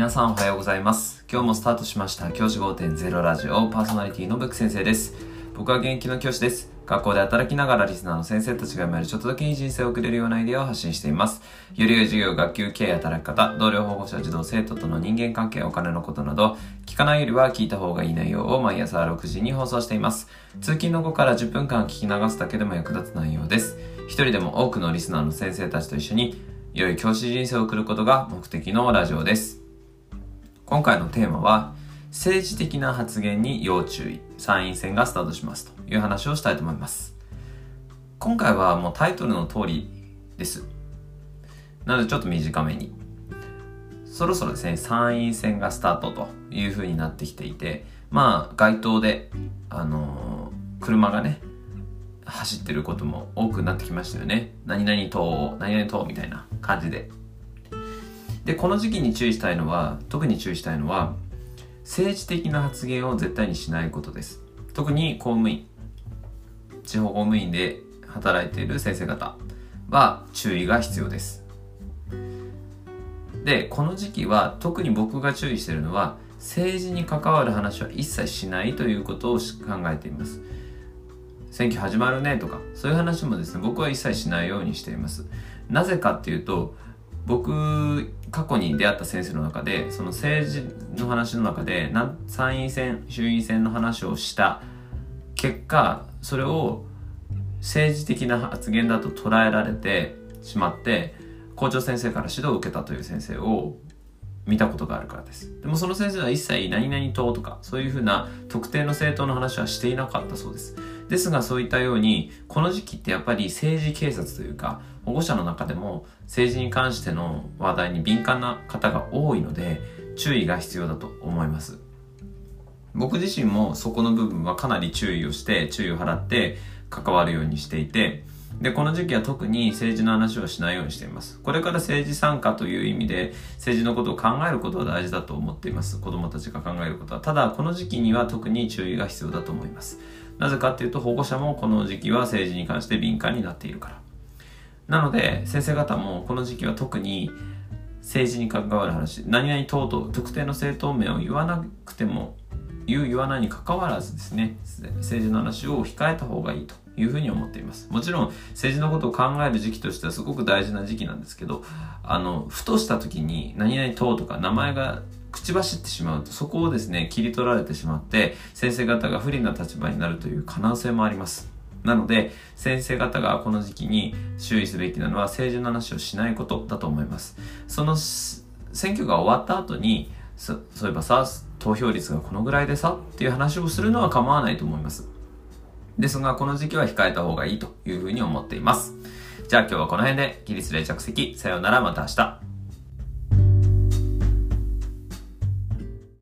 皆さんおはようございます。今日もスタートしました。教師5.0ラジオパーソナリティのブック先生です。僕は現役の教師です。学校で働きながらリスナーの先生たちが読めるちょっとだけいい人生を送れるようなアイデアを発信しています。より良い授業学級経営働き方同僚保護者児童生徒との人間関係お金のことなど聞かないよりは聞いた方がいい内容を毎朝6時に放送しています。通勤の後から10分間聞き流すだけでも役立つ内容です。一人でも多くのリスナーの先生たちと一緒に良い教師人生を送ることが目的のラジオです。今回のテーマは政治的な発言に要注意参院選がスタートしますという話をしたいと思います。今回はもうタイトルの通りです。なのでちょっと短めに。そろそろですね参院選がスタートという風になってきていてまあ街頭であのー、車がね走ってることも多くなってきましたよね。何々党何々党みたいな感じで。でこの時期に注意したいのは特に注意したいのは政治的な発言を絶対にしないことです。特に公務員地方公務員で働いている先生方は注意が必要です。でこの時期は特に僕が注意しているのは政治に関わる話は一切しないということを考えています。選挙始まるねとかそういう話もですね僕は一切しないようにしています。なぜかっていうと僕過去に出会った先生の中でその政治の話の中で参院選衆院選の話をした結果それを政治的な発言だと捉えられてしまって校長先生から指導を受けたという先生を見たことがあるからです。でもその先生は一切何々党とかそういうふうな特定の政党の話はしていなかったそうです。ですがそういったようにこの時期ってやっぱり政治警察というか保護者の中でも政治に関しての話題に敏感な方が多いので注意が必要だと思います。僕自身もそこの部分はかなり注意をして注意を払って関わるようにしていてで、この時期は特に政治の話をしないようにしています。これから政治参加という意味で政治のことを考えることは大事だと思っています。子供たちが考えることは。ただ、この時期には特に注意が必要だと思います。なぜかっていうと、保護者もこの時期は政治に関して敏感になっているから。なので、先生方もこの時期は特に政治に関わる話、何々党と特定の政党名を言わなくても、言う言わないにかかわらずですね、政治の話を控えた方がいいというふうに思っています。もちろん政治のことを考える時期としてはすごく大事な時期なんですけど、あの、ふとした時に何々党とか名前が口走ってしまうとそこをですね、切り取られてしまって先生方が不利な立場になるという可能性もあります。なので、先生方がこの時期に注意すべきなのは政治の話をしないことだと思います。その選挙が終わった後に、そういえばさ、投票率がこのぐらいでさっていう話をするのは構わないと思います。ですが、この時期は控えた方がいいというふうに思っています。じゃあ今日はこの辺で、ギリスで着席、さようならまた明日。